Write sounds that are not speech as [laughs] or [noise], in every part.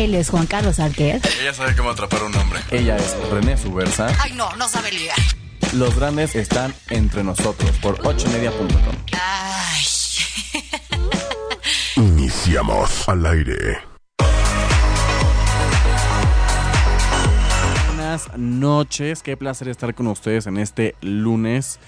Él es Juan Carlos Arquer. Ella sabe cómo atrapar a un hombre. Ella es René Subversa. Ay, no, no sabe ligar. Los grandes están entre nosotros por ochoymedia.com. Ay. [laughs] Iniciamos al aire. Buenas noches, qué placer estar con ustedes en este lunes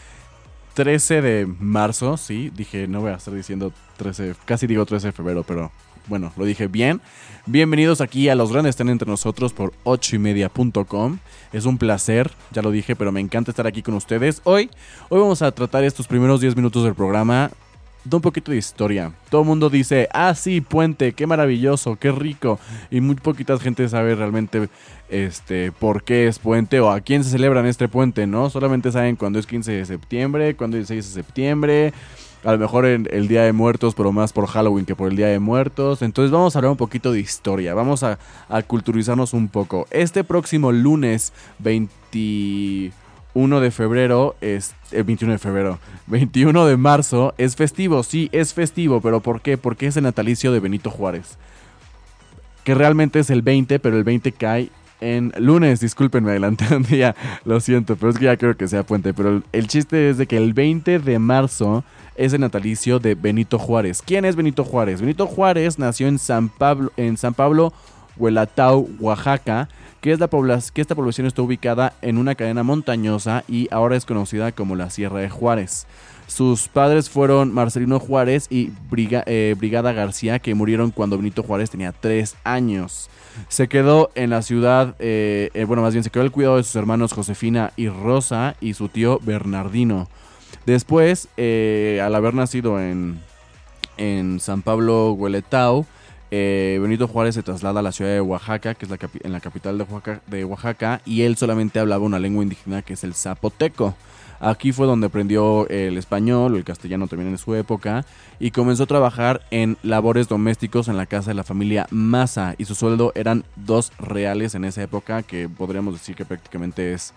13 de marzo. Sí, dije, no voy a estar diciendo 13, casi digo 13 de febrero, pero bueno, lo dije bien. Bienvenidos aquí a Los Grandes Están Entre Nosotros por ochoymedia.com. Es un placer, ya lo dije, pero me encanta estar aquí con ustedes. Hoy, hoy vamos a tratar estos primeros 10 minutos del programa de un poquito de historia. Todo el mundo dice, ah, sí, puente, qué maravilloso, qué rico. Y muy poquita gente sabe realmente este, por qué es puente o a quién se celebra en este puente, ¿no? Solamente saben cuándo es 15 de septiembre, cuándo es 6 de septiembre a lo mejor en el Día de Muertos, pero más por Halloween que por el Día de Muertos. Entonces vamos a hablar un poquito de historia, vamos a, culturizarnos un poco. Este próximo lunes 21 de febrero es... El 21 de febrero. 21 de marzo es festivo, sí, es festivo, pero ¿por qué? Porque es el natalicio de Benito Juárez. Que realmente es el 20, pero el 20 cae en lunes, disculpen, me adelanté un día, lo siento, pero es que ya creo que sea puente. Pero el chiste es de que el 20 de marzo es el natalicio de Benito Juárez. ¿Quién es Benito Juárez? Benito Juárez nació en San Pablo, en San Pablo, Huelatao, Oaxaca, que, es la que esta población está ubicada en una cadena montañosa y ahora es conocida como la Sierra de Juárez. Sus padres fueron Marcelino Juárez y eh, Brigada García, que murieron cuando Benito Juárez tenía tres años. Se quedó en la ciudad, eh, eh, bueno, más bien se quedó el cuidado de sus hermanos Josefina y Rosa y su tío Bernardino. Después, eh, al haber nacido en, en San Pablo, Hueletao, eh, Benito Juárez se traslada a la ciudad de Oaxaca, que es la en la capital de Oaxaca, y él solamente hablaba una lengua indígena que es el zapoteco. Aquí fue donde aprendió el español el castellano también en su época y comenzó a trabajar en labores domésticos en la casa de la familia Maza y su sueldo eran dos reales en esa época que podríamos decir que prácticamente es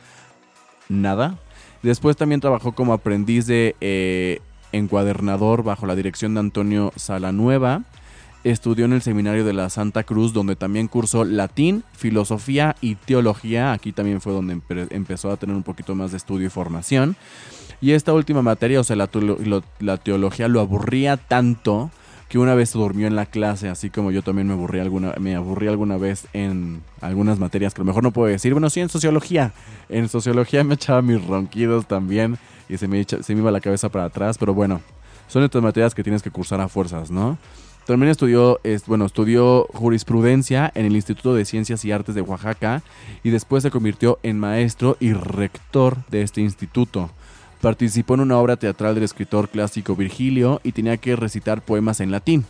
nada Después también trabajó como aprendiz de eh, encuadernador bajo la dirección de Antonio Salanueva. Estudió en el seminario de la Santa Cruz, donde también cursó latín, filosofía y teología. Aquí también fue donde empezó a tener un poquito más de estudio y formación. Y esta última materia, o sea, la, teología lo aburría tanto que una vez durmió en la clase, así como yo también me aburrí alguna, me aburrí alguna vez en algunas materias que a lo mejor no puedo decir. Bueno, sí, en sociología. En sociología me echaba mis ronquidos también y se me, se me iba la cabeza para atrás, pero bueno, son estas materias que tienes que cursar a fuerzas, ¿no? También estudió, bueno, estudió jurisprudencia en el Instituto de Ciencias y Artes de Oaxaca y después se convirtió en maestro y rector de este instituto. Participó en una obra teatral del escritor clásico Virgilio y tenía que recitar poemas en latín.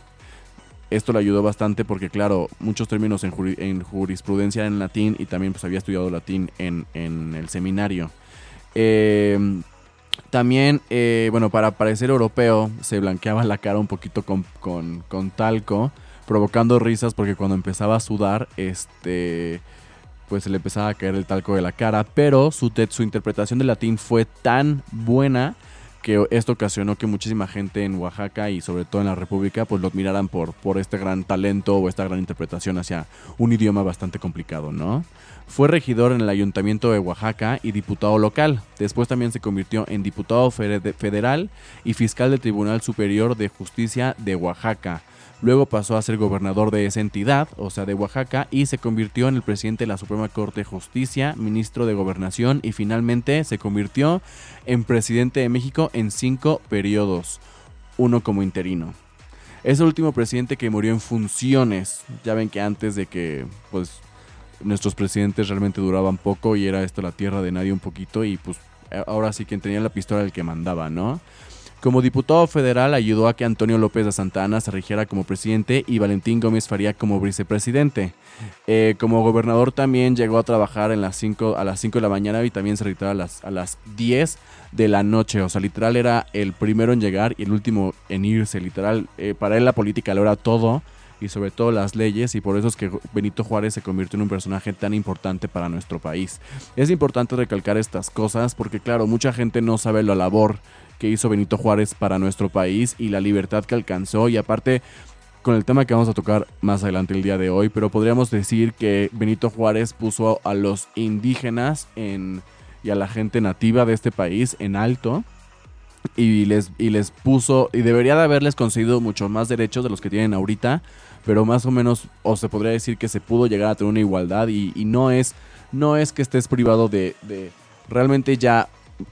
Esto le ayudó bastante porque, claro, muchos términos en, jurisprudencia en latín y también pues había estudiado latín en, el seminario. Em, también, eh, bueno, para parecer europeo, se blanqueaba la cara un poquito con, con talco, provocando risas porque cuando empezaba a sudar, este pues se le empezaba a caer el talco de la cara, pero su, su interpretación del latín fue tan buena que esto ocasionó que muchísima gente en Oaxaca y sobre todo en la República pues lo admiraran por, por este gran talento o esta gran interpretación hacia un idioma bastante complicado, ¿no? Fue regidor en el Ayuntamiento de Oaxaca y diputado local. Después también se convirtió en diputado federal y fiscal del Tribunal Superior de Justicia de Oaxaca. Luego pasó a ser gobernador de esa entidad, o sea, de Oaxaca, y se convirtió en el presidente de la Suprema Corte de Justicia, ministro de Gobernación y finalmente se convirtió en presidente de México en cinco periodos, uno como interino. Es el último presidente que murió en funciones. Ya ven que antes de que pues nuestros presidentes realmente duraban poco y era esto la tierra de nadie un poquito y pues ahora sí quien tenía la pistola el que mandaba, ¿no? Como diputado federal ayudó a que Antonio López de Santa Ana se rigiera como presidente y Valentín Gómez Faría como vicepresidente. Eh, como gobernador también llegó a trabajar en las a las 5 de la mañana y también se retiró a las, a las 10 de la noche. O sea, literal era el primero en llegar y el último en irse. Literal, eh, para él la política lo era todo y sobre todo las leyes y por eso es que Benito Juárez se convirtió en un personaje tan importante para nuestro país. Es importante recalcar estas cosas porque claro, mucha gente no sabe la labor que hizo Benito Juárez para nuestro país y la libertad que alcanzó y aparte con el tema que vamos a tocar más adelante el día de hoy, pero podríamos decir que Benito Juárez puso a los indígenas en, y a la gente nativa de este país en alto y les, y les puso, y debería de haberles concedido mucho más derechos de los que tienen ahorita, pero más o menos, o se podría decir que se pudo llegar a tener una igualdad y, no, es, no es que estés privado de, realmente ya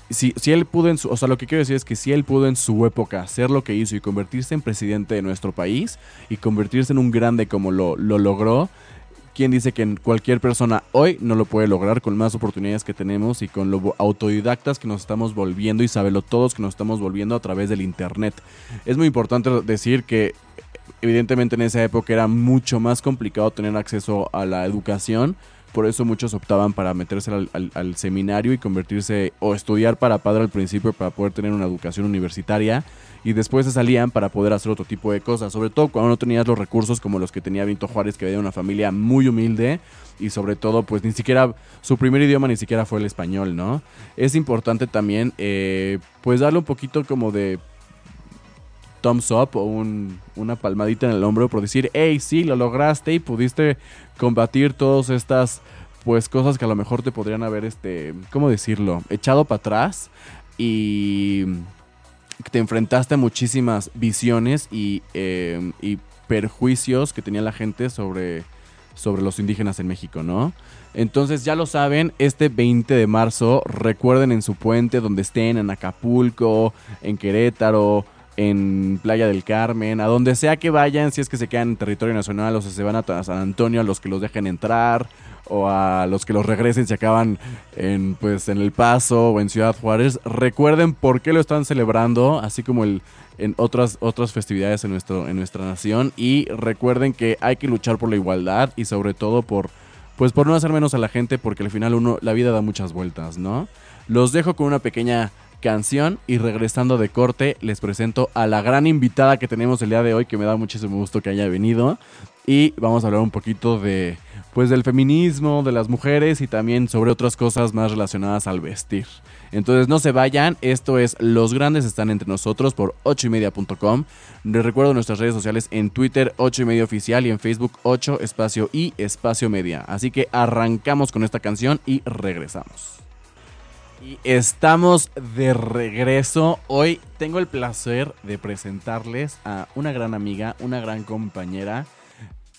si, si, él pudo en su, o sea, lo que quiero decir es que si él pudo en su época hacer lo que hizo y convertirse en presidente de nuestro país y convertirse en un grande como lo, lo logró, ¿quién dice que cualquier persona hoy no lo puede lograr con más oportunidades que tenemos y con lo autodidactas que nos estamos volviendo y sabelo todos que nos estamos volviendo a través del internet? Es muy importante decir que evidentemente en esa época era mucho más complicado tener acceso a la educación por eso muchos optaban para meterse al, seminario y convertirse o estudiar para padre al principio para poder tener una educación universitaria y después se salían para poder hacer otro tipo de cosas, sobre todo cuando no tenías los recursos como los que tenía Benito Juárez, que había una familia muy humilde y sobre todo pues ni siquiera su primer idioma ni siquiera fue el español, ¿no? Es importante también eh, pues darle un poquito como de thumbs up o un, una palmadita en el hombro por decir, hey, sí, lo lograste y pudiste combatir todas estas pues cosas que a lo mejor te podrían haber, este, ¿cómo decirlo? Echado para atrás y te enfrentaste a muchísimas visiones y, eh, y, perjuicios que tenía la gente sobre, sobre los indígenas en México, ¿no? Entonces ya lo saben, este 20 de marzo, recuerden en su puente donde estén, en Acapulco, en Querétaro, en Playa del Carmen, a donde sea que vayan, si es que se quedan en territorio nacional o se van a San Antonio, a los que los dejen entrar o a los que los regresen se acaban en pues en El Paso o en Ciudad Juárez, recuerden por qué lo están celebrando, así como el en otras otras festividades en nuestro en nuestra nación y recuerden que hay que luchar por la igualdad y sobre todo por pues por no hacer menos a la gente porque al final uno la vida da muchas vueltas, ¿no? Los dejo con una pequeña canción y regresando de corte les presento a la gran invitada que tenemos el día de hoy que me da muchísimo gusto que haya venido y vamos a hablar un poquito de pues del feminismo, de las mujeres y también sobre otras cosas más relacionadas al vestir. Entonces no se vayan, esto es Los Grandes están entre nosotros por 8ymedia.com. Les recuerdo nuestras redes sociales en Twitter 8 y media oficial y en Facebook 8 espacio y espacio media. Así que arrancamos con esta canción y regresamos. Y estamos de regreso. Hoy tengo el placer de presentarles a una gran amiga, una gran compañera,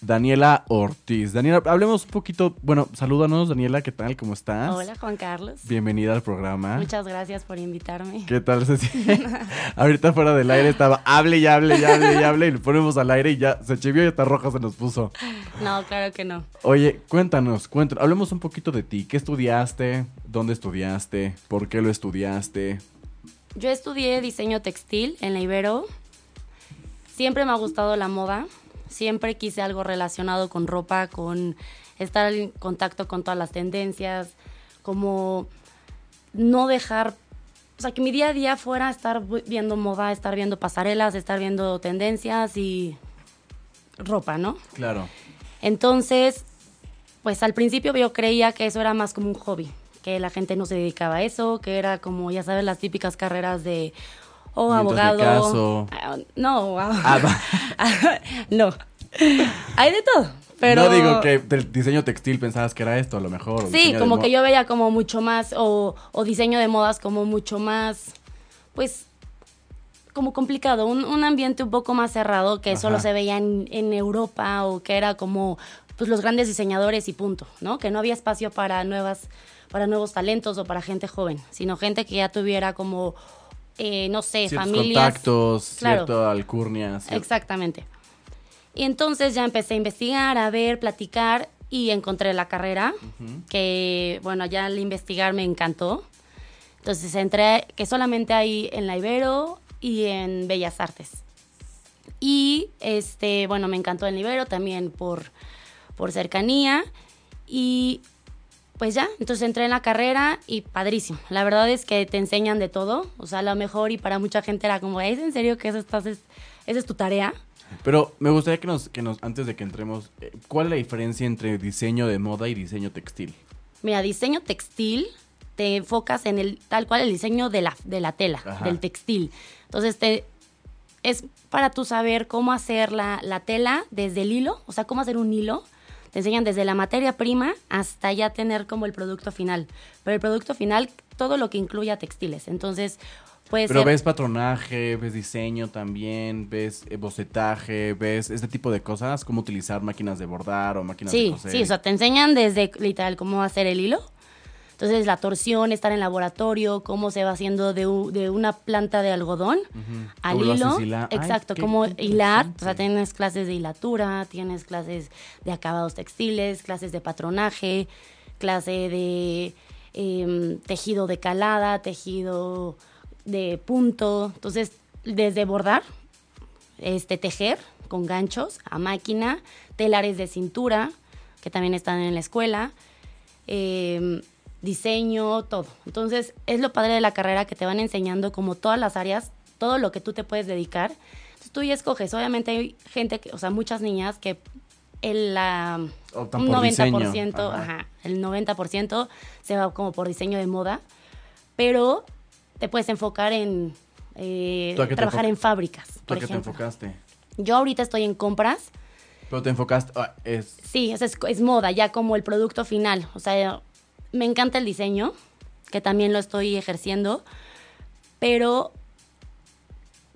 Daniela Ortiz. Daniela, hablemos un poquito. Bueno, salúdanos, Daniela, ¿qué tal? ¿Cómo estás? Hola, Juan Carlos. Bienvenida al programa. Muchas gracias por invitarme. ¿Qué tal, Ceci? [laughs] Ahorita fuera del aire estaba hable y hable y hable y hable y lo ponemos al aire y ya se chivió y hasta roja se nos puso. No, claro que no. Oye, cuéntanos, cuéntanos, hablemos un poquito de ti. ¿Qué estudiaste? ¿Dónde estudiaste? ¿Por qué lo estudiaste? Yo estudié diseño textil en la Ibero. Siempre me ha gustado la moda. Siempre quise algo relacionado con ropa, con estar en contacto con todas las tendencias, como no dejar, o sea, que mi día a día fuera estar viendo moda, estar viendo pasarelas, estar viendo tendencias y ropa, ¿no? Claro. Entonces, pues al principio yo creía que eso era más como un hobby, que la gente no se dedicaba a eso, que era como, ya sabes, las típicas carreras de o abogado. Caso. No, ah, [laughs] no. Hay de todo. Pero... No digo que del diseño textil pensabas que era esto, a lo mejor. Sí, como que yo veía como mucho más, o, o, diseño de modas como mucho más, pues, como complicado, un, un ambiente un poco más cerrado que Ajá. solo se veía en, en, Europa o que era como, pues, los grandes diseñadores y punto, ¿no? Que no había espacio para nuevas, para nuevos talentos o para gente joven, sino gente que ya tuviera como eh, no sé, Ciertos familias. contactos, claro. cierta alcurnia. Exactamente. Y entonces ya empecé a investigar, a ver, platicar y encontré la carrera, uh -huh. que bueno, ya al investigar me encantó. Entonces entré, que solamente hay en la Ibero y en Bellas Artes. Y este, bueno, me encantó el Ibero también por, por cercanía. Y pues ya, entonces entré en la carrera y padrísimo. La verdad es que te enseñan de todo. O sea, a lo mejor y para mucha gente era como, ¿es en serio que eso estás, es, esa es tu tarea? Pero me gustaría que nos, que nos, antes de que entremos, eh, ¿cuál es la diferencia entre diseño de moda y diseño textil? Mira, diseño textil te enfocas en el tal cual el diseño de la, de la tela, Ajá. del textil. Entonces te es para tú saber cómo hacer la, la tela desde el hilo, o sea, cómo hacer un hilo. Te enseñan desde la materia prima hasta ya tener como el producto final. Pero el producto final, todo lo que incluya textiles. Entonces, puede Pero ser... ves patronaje, ves diseño también, ves eh, bocetaje, ves este tipo de cosas, cómo utilizar máquinas de bordar o máquinas de Sí, coser. sí, o sea, te enseñan desde literal cómo hacer el hilo. Entonces, la torsión, estar en laboratorio, cómo se va haciendo de, de una planta de algodón al ¿Cómo lo haces hilo. Ay, Exacto, qué cómo hilar. O sea, tienes clases de hilatura, tienes clases de acabados textiles, clases de patronaje, clase de em, tejido de calada, tejido de punto. Entonces, desde bordar, este, tejer con ganchos a máquina, telares de cintura, que también están en la escuela, eh, diseño, todo. Entonces, es lo padre de la carrera que te van enseñando como todas las áreas, todo lo que tú te puedes dedicar. Entonces, tú ya escoges. Obviamente hay gente, que, o sea, muchas niñas que el, Optan un por 90%, diseño, ajá. ajá, el 90% se va como por diseño de moda, pero te puedes enfocar en eh, ¿Tú a qué te trabajar en fábricas, ¿Tú por a qué te ejemplo. enfocaste? Yo ahorita estoy en compras, Pero te enfocaste, ah, es, sí, sea, es, es moda, ya como el producto final. O sea, me encanta el diseño, que también lo estoy ejerciendo, pero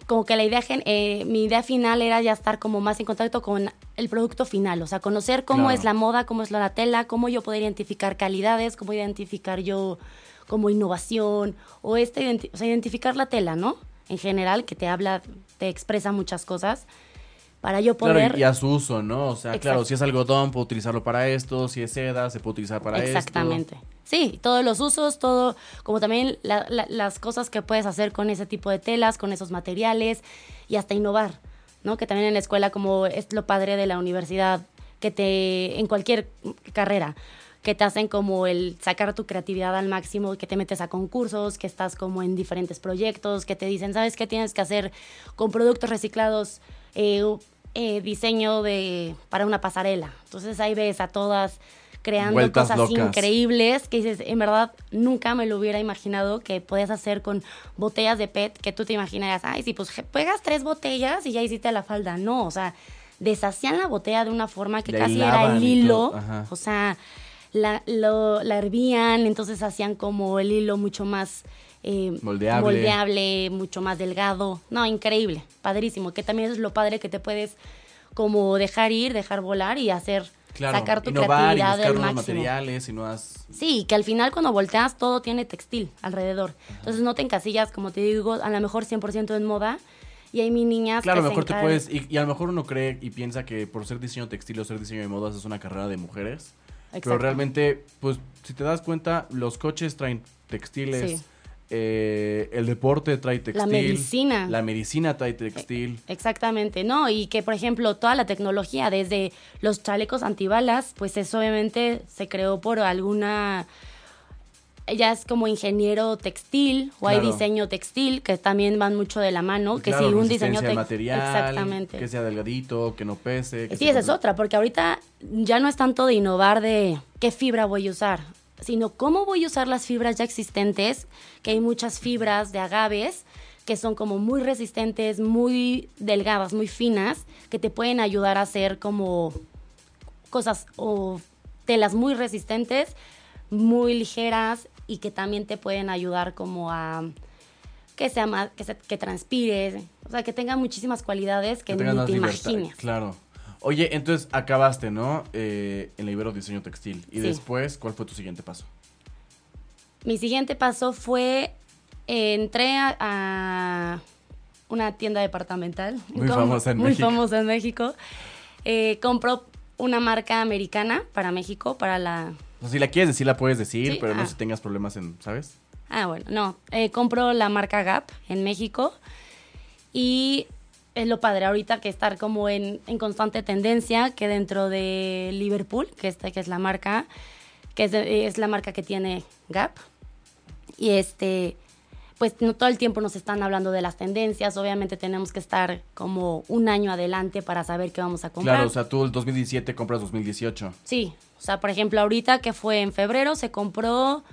como que la idea, eh, mi idea final era ya estar como más en contacto con el producto final, o sea, conocer cómo Claro. es la moda, cómo es la tela, cómo yo poder identificar calidades, cómo identificar yo como innovación, o este, o sea, identificar la tela, ¿no? En general, que te habla, te expresa muchas cosas, para yo poder... claro, y a su uso, ¿no? O sea, claro, si es algodón, puedo utilizarlo para esto, si es seda, se puede utilizar para esto. Exactamente. Sí, todos los usos, todo, como también la- la- las cosas que puedes hacer con ese tipo de telas, con esos materiales y hasta innovar, ¿no? Que también en la escuela, como es lo padre de la universidad, que te, en cualquier carrera, que te hacen como el sacar tu creatividad al máximo, que te metes a concursos, que estás como en diferentes proyectos, que te dicen, ¿sabes qué tienes que hacer con productos reciclados? Eh, eh, diseño de para una pasarela. Entonces ahí ves a todas creando Vueltas cosas locas. increíbles que dices, en verdad nunca me lo hubiera imaginado que podías hacer con botellas de PET que tú te imaginarías, ay, sí, pues pegas tres botellas y ya hiciste la falda. No, o sea, deshacían la botella de una forma que casi era el hilo, o sea, la, lo, la hervían, entonces hacían como el hilo mucho más eh, Moldeable. moldeable, mucho más delgado. No, increíble, padrísimo, que también es lo padre que te puedes como dejar ir, dejar volar y hacer, Claro, sacar tu innovar y creatividad buscar del nuevos máximo. materiales y nuevas... Sí, que al final cuando volteas todo tiene textil alrededor. Entonces no te encasillas, como te digo, a lo mejor 100% en moda. Y hay mi niñas Claro, que se mejor te puedes... Y, y a lo mejor uno cree y piensa que por ser diseño textil o ser diseño de modas es una carrera de mujeres. Pero realmente, pues, si te das cuenta, los coches traen textiles. Sí. Eh, el deporte trae textil. medicina. La medicina trae textil. Exactamente, ¿no? Y que, por ejemplo, toda la tecnología, desde los chalecos antibalas, pues eso obviamente se creó por alguna... Ella es como ingeniero textil o hay diseño textil que también van mucho de la mano, que Claro, si un diseño al tex- material, exactamente. que sea delgadito, que no pese. que Sí, esa es otra, porque ahorita ya no es tanto de innovar de qué fibra voy a usar, sino cómo voy a usar las fibras ya existentes, que hay muchas fibras de agaves que son como muy resistentes, muy delgadas, muy finas, que te pueden ayudar a hacer como cosas o telas muy resistentes, muy ligeras y que también te pueden ayudar como a que sea más, que, se- que transpire, o sea, que tenga muchísimas cualidades que, ni más te imaginas. Claro. Oye, entonces acabaste, ¿no? Eh, en la Ibero Diseño Textil. Y Sí. después, ¿cuál fue tu siguiente paso? Mi siguiente paso fue, eh, entré a, a una tienda departamental. Muy famosa en muy México. famosa en México. Eh, compró una marca americana para México, para la... O sea, si la quieres decir, la puedes decir, Sí, pero no ah. si tengas problemas en, ¿sabes? Ah, bueno, no. Eh, compró la marca Gap en México y es lo padre ahorita que estar como en, en constante tendencia, que dentro de Liverpool, que, esta, que es la marca, que es, de- es la marca que tiene Gap, y este, pues no todo el tiempo nos están hablando de las tendencias, obviamente tenemos que estar como un año adelante para saber qué vamos a comprar. Claro, o sea, tú el 2017 compras 2018. Sí, o sea, por ejemplo, ahorita que fue en febrero, se compró,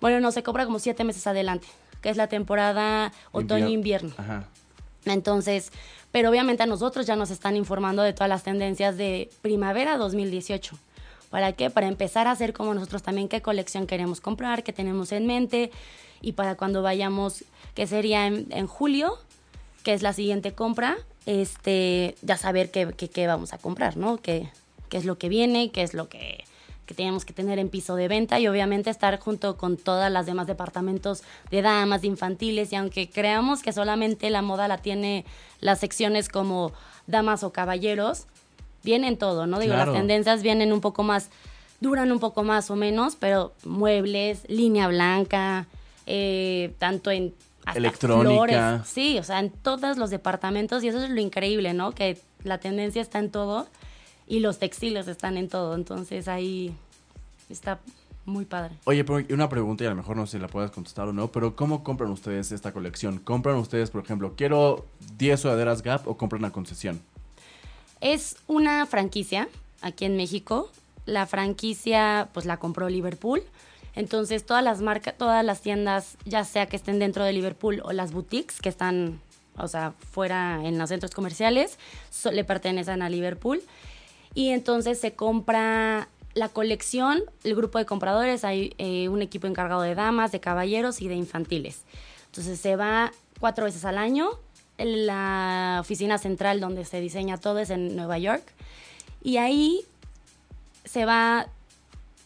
bueno, no, se compra como siete meses adelante, que es la temporada otoño-invierno. Ajá. Entonces, pero obviamente a nosotros ya nos están informando de todas las tendencias de primavera 2018. ¿Para qué? Para empezar a hacer como nosotros también qué colección queremos comprar, qué tenemos en mente y para cuando vayamos, que sería en, julio, que es la siguiente compra, este, ya saber qué, qué, qué vamos a comprar, ¿no? Qué, qué es lo que viene, qué es lo que, que tenemos que tener en piso de venta y obviamente estar junto con todas las demás departamentos de damas, de infantiles y aunque creamos que solamente la moda la tiene las secciones como damas o caballeros, vienen todo, ¿no? Digo, Claro. las tendencias vienen un poco más, duran un poco más o menos, pero muebles, línea blanca, eh, tanto en hasta Electrónica. flores. Sí, o sea, en todos los departamentos y eso es lo increíble, ¿no? Que la tendencia está en todo y los textiles están en todo, entonces ahí está muy padre. Oye, pero una pregunta y a lo mejor no sé si la puedas contestar o no, pero ¿cómo compran ustedes esta colección? ¿Compran ustedes, por ejemplo, quiero 10 sudaderas Gap o compran a concesión? Es una franquicia aquí en México. La franquicia, pues la compró Liverpool. Entonces, todas las marcas, todas las tiendas, ya sea que estén dentro de Liverpool o las boutiques que están, o sea, fuera en los centros comerciales, so- le pertenecen a Liverpool. Y entonces se compra la colección, el grupo de compradores, hay eh, un equipo encargado de damas, de caballeros y de infantiles. Entonces se va cuatro veces al año. La oficina central donde se diseña todo es en Nueva York. Y ahí se va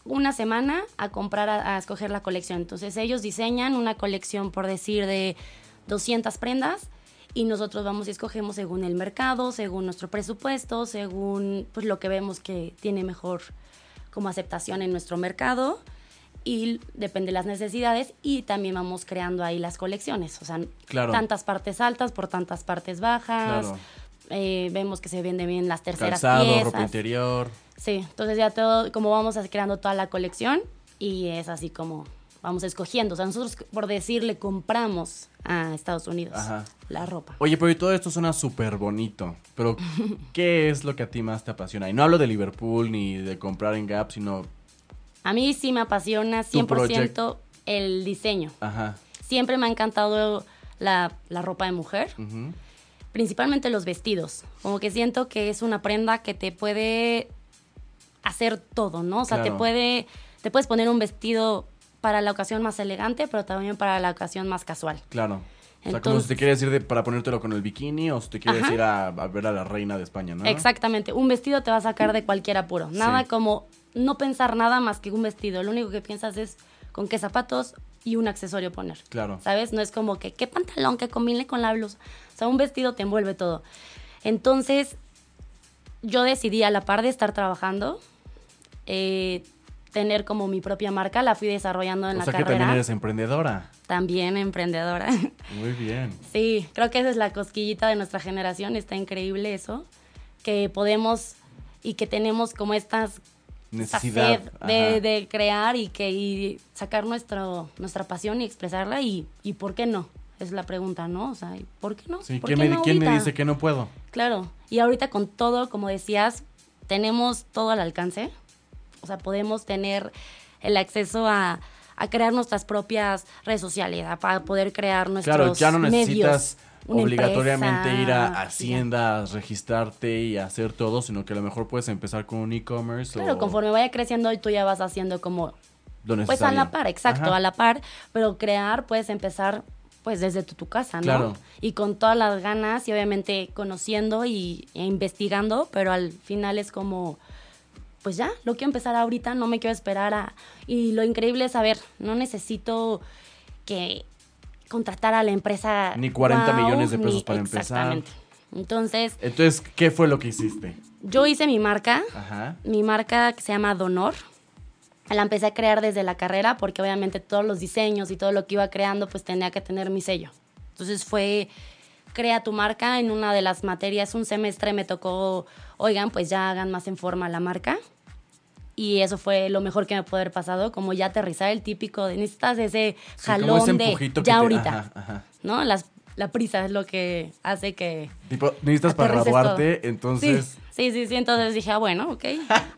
una semana a comprar, a, a escoger la colección. Entonces ellos diseñan una colección, por decir, de 200 prendas y nosotros vamos y escogemos según el mercado, según nuestro presupuesto, según pues lo que vemos que tiene mejor como aceptación en nuestro mercado y depende de las necesidades y también vamos creando ahí las colecciones, o sea, Claro. tantas partes altas por tantas partes bajas. Claro. Eh, vemos que se venden bien las terceras Calzado, piezas. ropa interior. Sí, entonces ya todo, como vamos creando toda la colección y es así como vamos escogiendo. O sea, nosotros, por decirle, compramos a Estados Unidos Ajá. la ropa. Oye, pero y todo esto suena súper bonito. Pero, [laughs] ¿qué es lo que a ti más te apasiona? Y no hablo de Liverpool ni de comprar en Gap, sino. A mí sí me apasiona Tu 100% el diseño. Ajá. Siempre me ha encantado la, la ropa de mujer, principalmente los vestidos. Como que siento que es una prenda que te puede hacer todo, ¿no? O sea, te puede, te puedes poner un vestido para la ocasión más elegante, pero también para la ocasión más casual. Claro. O sea, como Entonces- si te quieres ir de, para ponértelo con el bikini o si te quieres Ajá. ir a, a ver a la reina de España, ¿no? Exactamente, un vestido te va a sacar de cualquier apuro. Nada Sí. como no pensar nada más que un vestido. Lo único que piensas es con qué zapatos y un accesorio poner. Claro. ¿Sabes? No es como que qué pantalón que combine con la blusa. O sea, un vestido te envuelve todo. Entonces, yo decidí a la par de estar trabajando, eh, tener como mi propia marca. La fui desarrollando en O la sea que también eres emprendedora. También emprendedora. [laughs] Muy bien. Sí, creo que esa es la cosquillita de nuestra generación, está increíble eso, que podemos y que tenemos como estas esta Necesidad. de, crear y que y sacar nuestro, nuestra pasión y expresarla y, y por qué no, es la pregunta, ¿no? O sea, ¿y ¿por qué no? Sí, ¿Por ¿quién, qué me, no quién me dice que no puedo? Claro, y ahorita con todo, como decías, tenemos todo al alcance. O sea, podemos tener el acceso a, a crear nuestras propias redes sociales, a, para poder crear nuestros Claro, ya no necesitas obligatoriamente ir a empresa, Hacienda, a registrarte y hacer todo, sino que a lo mejor puedes empezar con un e-commerce Claro, o conforme vaya creciendo y tú ya vas haciendo como lo Pues a la par, exacto, Ajá. a la par, pero crear puedes empezar pues desde tu, tu casa, ¿no? Claro. Y con todas las ganas y obviamente conociendo y, e investigando, pero al final es como, pues ya, lo quiero empezar ahorita, no me quiero esperar a... Y lo increíble es saber, no necesito que contratar a la empresa... Ni 40 guau, millones de pesos ni- para empezar. Exactamente. Entonces, Entonces, ¿qué fue lo que hiciste? yo hice mi marca, Ajá. mi marca que se llama Donor. La empecé a crear desde la carrera porque obviamente todos los diseños y todo lo que iba creando pues tenía que tener mi sello. Entonces fue crea tu marca en una de las materias, un semestre me tocó, oigan, pues ya hagan más en forma la marca. Y eso fue lo mejor que me pudo haber pasado, como ya aterrizar el típico de necesitas ese Sí, jalón ese de ya te- ahorita, ajá, ajá. ¿no? Las, la prisa es lo que hace que Tipo, necesitas para graduarte, todo. entonces... Sí, sí, sí, sí, entonces dije, ah, bueno, ok,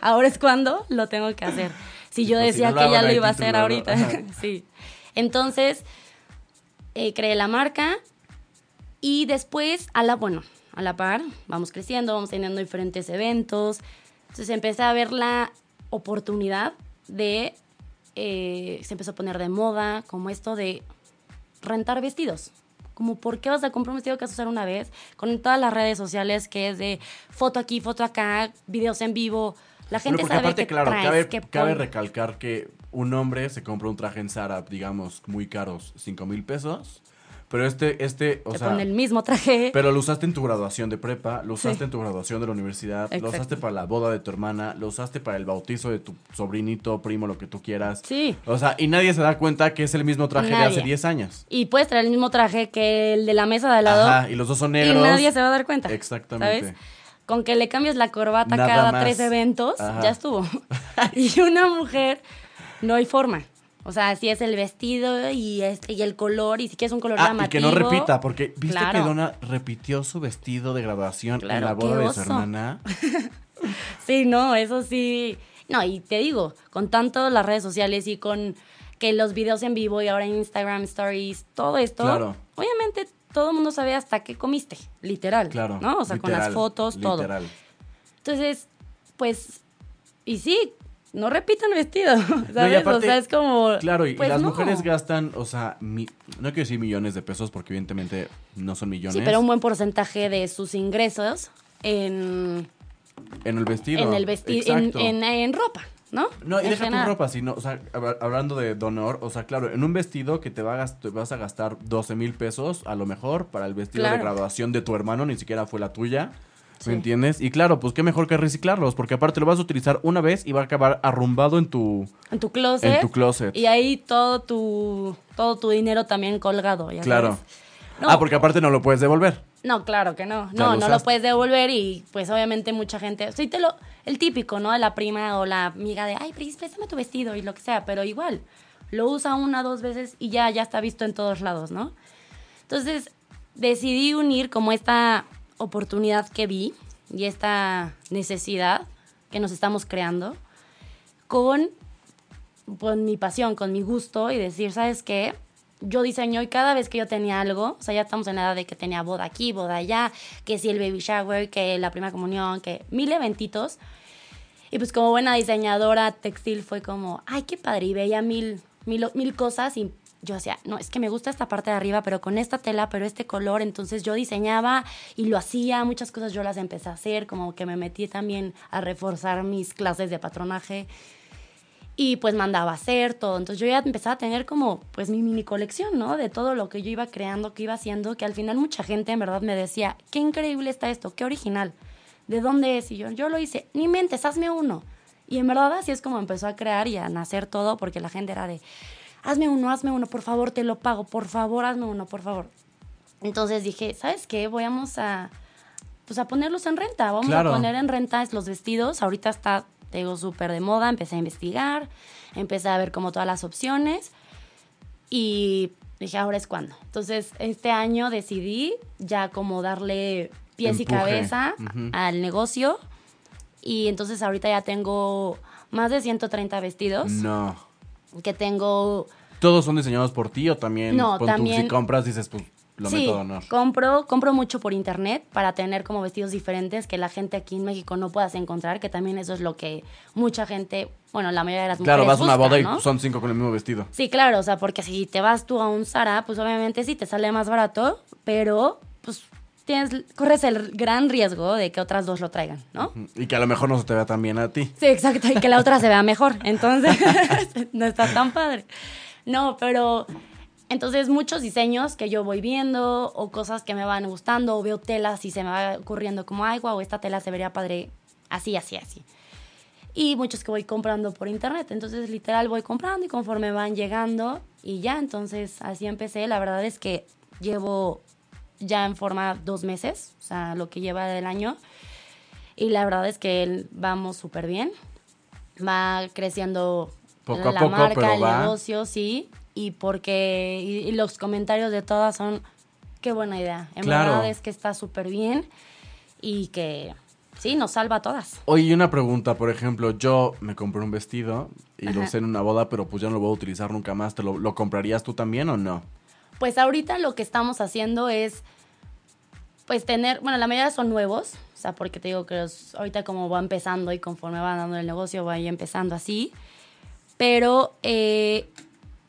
ahora es cuando lo tengo que hacer. Si yo Pues, si decía no que ya lo iba a hacer ahorita, [laughs] sí. Entonces, eh, creé la marca Y después, a la, bueno, a la par, vamos creciendo, vamos teniendo diferentes eventos. Entonces empecé a ver la oportunidad de, eh, se empezó a poner de moda, como esto de rentar vestidos. Como, ¿por qué vas a comprar un vestido que vas a usar una vez? Con todas las redes sociales que es de foto aquí, foto acá, videos en vivo. La gente sabe aparte, que claro, traes, cabe, que cabe recalcar que un hombre se compra un traje en Zara, digamos, muy caros, 5 mil pesos. Pero este, este, o te sea, pone el mismo traje. pero lo usaste en tu graduación de prepa, lo usaste en tu graduación de la universidad, lo usaste para la boda de tu hermana, lo usaste para el bautizo de tu sobrinito, primo, lo que tú quieras. Sí. O sea, y nadie se da cuenta que es el mismo traje de hace Nadie. 10 años. Y puedes traer el mismo traje que el de la mesa de al lado. Ajá, y los dos son negros. Y nadie se va a dar cuenta. Exactamente. ¿Sabes? Con que le cambies la corbata Nada cada más. tres eventos, Ajá. ya estuvo. [laughs] [laughs] y una mujer, no hay forma. O sea, si es el vestido y, este, y el color, y si quieres un color Ah, y llamativo. que no repita, porque viste Claro. que Donna repitió su vestido de graduación en la boda de su hermana. [laughs] Sí, no, eso sí. No, y te digo, con tanto las redes sociales y con que los videos en vivo y ahora en Instagram Stories, todo esto, Claro. obviamente todo el mundo sabe hasta qué comiste, literal. Claro. ¿No? O sea, con las literal, fotos, todo. literal. Entonces, pues, y sí, no repitan vestido, [laughs] ¿sabes? No, aparte, o sea, es como... Claro, y, y pues, las no. mujeres gastan, o sea, mi- no quiero decir millones de pesos porque evidentemente no son millones. Sí, pero un buen porcentaje de sus ingresos en, En el vestido. en el vestido, en, Exacto. en, en ropa, ¿no? No, y En deja tu ropa, sino, o sea, hab- hablando de donor, o sea, claro, en un vestido que te, va a te vas a gastar 12 mil pesos, a lo mejor, para el vestido de graduación de tu hermano, ni siquiera fue la tuya. Sí. ¿Me entiendes? Y claro, pues qué mejor que reciclarlos, porque aparte lo vas a utilizar una vez y va a acabar arrumbado en tu, En tu closet. en tu closet. Y ahí todo tu, todo tu dinero también colgado, ya Claro. sabes. No, Ah, porque aparte no lo puedes devolver. No, claro que no. No, no lo puedes devolver y pues obviamente mucha gente, sí te lo, el típico, ¿no? La prima o la amiga de, ay, Pris, préstame tu vestido y lo que sea, pero igual, lo usa una, dos veces y ya, ya está visto en todos lados, ¿no? Entonces, decidí unir como esta oportunidad que vi y esta necesidad que nos estamos creando con, con mi pasión, con mi gusto y decir, ¿sabes qué? Yo diseño y cada vez que yo tenía algo, o sea, ya estamos en la edad de que tenía boda aquí, boda allá, que si el baby shower, que la primera comunión, que mil eventitos. Y pues como buena diseñadora textil fue como, ay, qué padre, y veía mil, mil, mil cosas y yo decía, no, es que me gusta esta parte de arriba, pero con esta tela, pero este color, entonces yo diseñaba y lo hacía, muchas cosas yo las empecé a hacer, como que me metí también a reforzar mis clases de patronaje y pues mandaba a hacer todo. Entonces yo ya empezaba a tener como pues mi mini colección, ¿no? De todo lo que yo iba creando, que iba haciendo, que al final mucha gente en verdad me decía, qué increíble está esto, qué original, ¿de dónde es? Y yo, yo lo hice, ni mentes, hazme uno. Y en verdad así es como empezó a crear y a nacer todo, porque la gente era de, hazme uno, hazme uno, por favor, te lo pago, por favor, hazme uno, por favor. Entonces dije, ¿sabes qué? Vamos a, pues a ponerlos en renta, vamos Claro. a poner en renta los vestidos. Ahorita está, te digo, súper de moda, empecé a investigar, empecé a ver como todas las opciones y dije, ahora es cuando. Entonces, este año decidí ya como darle pies y cabeza al negocio y entonces ahorita ya tengo más de 130 vestidos No. Que tengo ¿Todos son diseñados por ti o también, No, también- si compras dices, pues, lo sí, meto de honor? compro, compro mucho por internet para tener como vestidos diferentes que la gente aquí en México no puedas encontrar, que también eso es lo que mucha gente, bueno, la mayoría de las Claro, mujeres vas a una boda y son cinco con el mismo vestido. Sí, claro, o sea, porque si te vas tú a un Zara, pues obviamente sí te sale más barato, pero pues tienes, corres el gran riesgo de que otras dos lo traigan, ¿no? Y que a lo mejor no se te vea tan bien a ti. Sí, exacto, y que la otra se vea mejor. Entonces, [laughs] [laughs] no está tan padre. No, pero entonces muchos diseños que yo voy viendo o cosas que me van gustando o veo telas y se me va ocurriendo como, ay, guau, esta tela se vería padre así, así, así. Y muchos que voy comprando por internet. Entonces, literal, voy comprando y conforme van llegando y ya, entonces así empecé. La verdad es que llevo ya en forma dos meses, o sea, lo que lleva del año. Y la verdad es que vamos súper bien. Va creciendo Poco a la poco, marca, pero el va. negocio, sí. Y porque y, y los comentarios de todas son, qué buena idea. En Claro. verdad es que está súper bien y que sí, nos salva a todas. Oye, una pregunta, por ejemplo, yo me compré un vestido y lo usé en una boda, pero pues ya no lo voy a utilizar nunca más. ¿Te lo, lo comprarías tú también o no? Pues ahorita lo que estamos haciendo es pues tener, bueno, la mayoría son nuevos, o sea, porque te digo que los- ahorita como va empezando y conforme va dando el negocio va ahí empezando así, pero eh,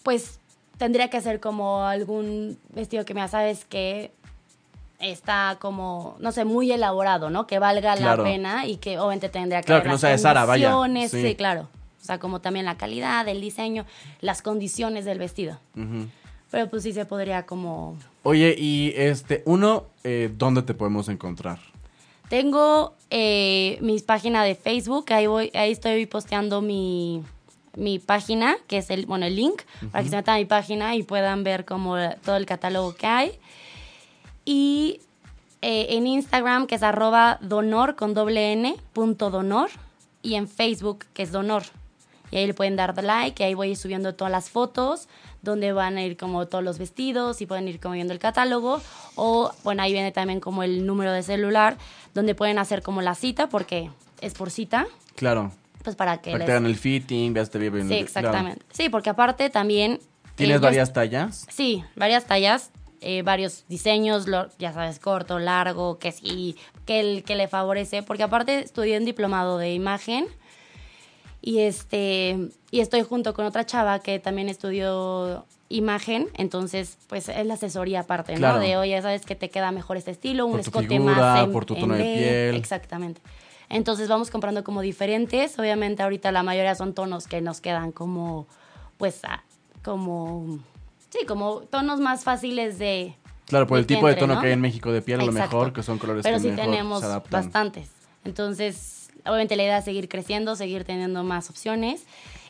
pues tendría que hacer como algún vestido que me sabes que está como, no sé, muy elaborado, ¿no? Que valga Claro. la pena y que obviamente tendría que Claro, haber que no sea de Zara, vaya. condiciones, Sí. sí, claro. O sea, como también la calidad, el diseño, las condiciones del vestido. Pero pues sí se podría como... Oye, y este, uno, eh, ¿dónde te podemos encontrar? Tengo eh, mi página de Facebook, ahí, voy, ahí estoy posteando mi, mi página, que es el, bueno, el link, para que se metan a mi página y puedan ver como todo el catálogo que hay. Y eh, en Instagram, que es arroba donor con doble n, punto donor, y en Facebook, que es donor. Y ahí le pueden dar like, y ahí voy subiendo todas las fotos, donde van a ir como todos los vestidos y pueden ir como viendo el catálogo. O, bueno, ahí viene también como el número de celular, donde pueden hacer como la cita, porque es por cita, Claro. pues para que Para que les... te hagan el fitting, veas te bien. Sí, claro. exactamente. Sí, porque aparte también... ¿Tienes eh, yo varias tallas? Sí, varias tallas, eh, varios diseños, lo- ya sabes, corto, largo, que sí, que, el, que le favorece, porque aparte estudié un diplomado de imagen y este y estoy junto con otra chava que también estudió imagen, entonces pues es la asesoría aparte, Claro. ¿no? De oye, sabes que te queda mejor este estilo, un Por tu escote figura, más en, por tu en tono de piel. Exactamente. Entonces vamos comprando como diferentes. Obviamente ahorita la mayoría son tonos que nos quedan como, pues, como, sí, como tonos más fáciles de... Claro, por de el tipo de tono ¿no? que hay en México de piel, a lo Exacto. mejor, que son colores Pero que sí mejor tenemos se bastantes. Entonces, obviamente la idea es seguir creciendo, seguir teniendo más opciones.